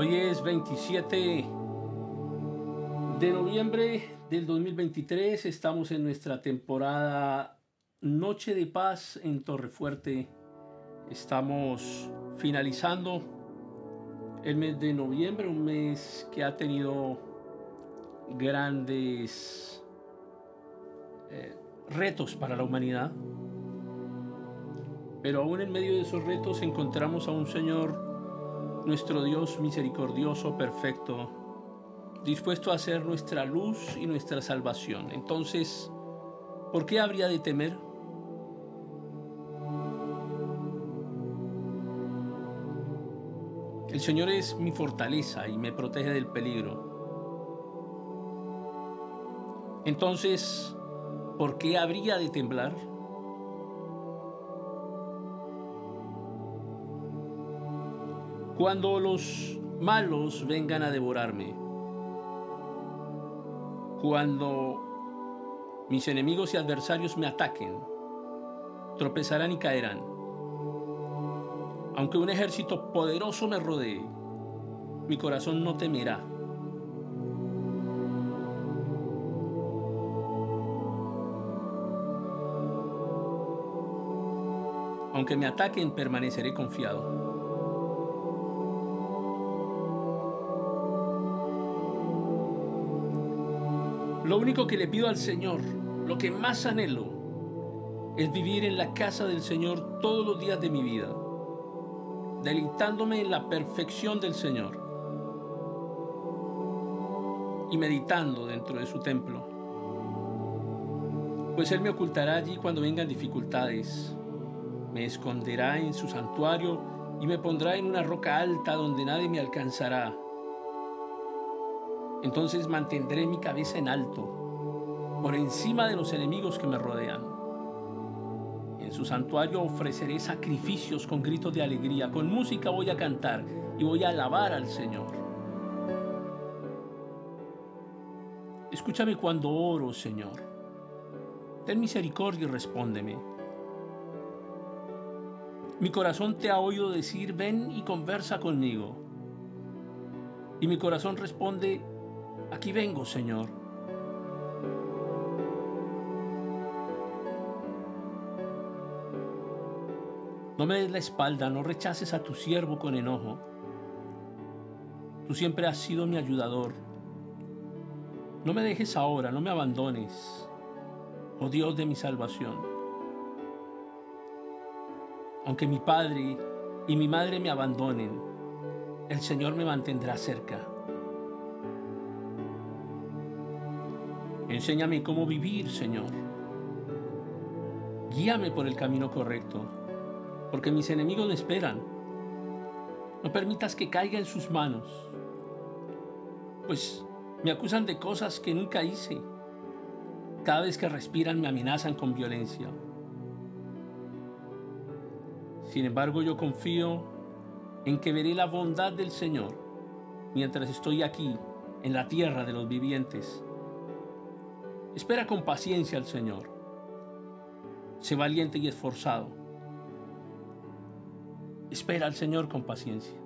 Hoy es 27 de noviembre del 2023. Estamos en nuestra temporada Noche de Paz en Torrefuerte. Estamos finalizando el mes de noviembre, un mes que ha tenido grandes eh, retos para la humanidad. Pero aún en medio de esos retos encontramos a un Señor nuestro Dios misericordioso, perfecto, dispuesto a ser nuestra luz y nuestra salvación. Entonces, ¿por qué habría de temer? El Señor es mi fortaleza y me protege del peligro. Entonces, ¿por qué habría de temblar? Cuando los malos vengan a devorarme, cuando mis enemigos y adversarios me ataquen, tropezarán y caerán. Aunque un ejército poderoso me rodee, mi corazón no temerá. Aunque me ataquen, permaneceré confiado. Lo único que le pido al Señor, lo que más anhelo, es vivir en la casa del Señor todos los días de mi vida, deleitándome en la perfección del Señor y meditando dentro de su templo. Pues Él me ocultará allí cuando vengan dificultades, me esconderá en su santuario y me pondrá en una roca alta donde nadie me alcanzará entonces mantendré mi cabeza en alto, por encima de los enemigos que me rodean. En su santuario ofreceré sacrificios con gritos de alegría, con música voy a cantar y voy a alabar al Señor. Escúchame cuando oro, Señor. Ten misericordia y respóndeme. Mi corazón te ha oído decir, ven y conversa conmigo. Y mi corazón responde, Aquí vengo, Señor. No me des la espalda, no rechaces a tu siervo con enojo. Tú siempre has sido mi ayudador. No me dejes ahora, no me abandones, oh Dios de mi salvación. Aunque mi padre y mi madre me abandonen, el Señor me mantendrá cerca. Enséñame cómo vivir, Señor. Guíame por el camino correcto, porque mis enemigos me esperan. No permitas que caiga en sus manos, pues me acusan de cosas que nunca hice. Cada vez que respiran me amenazan con violencia. Sin embargo, yo confío en que veré la bondad del Señor mientras estoy aquí en la tierra de los vivientes. Espera con paciencia al Señor. Sé valiente y esforzado. Espera al Señor con paciencia.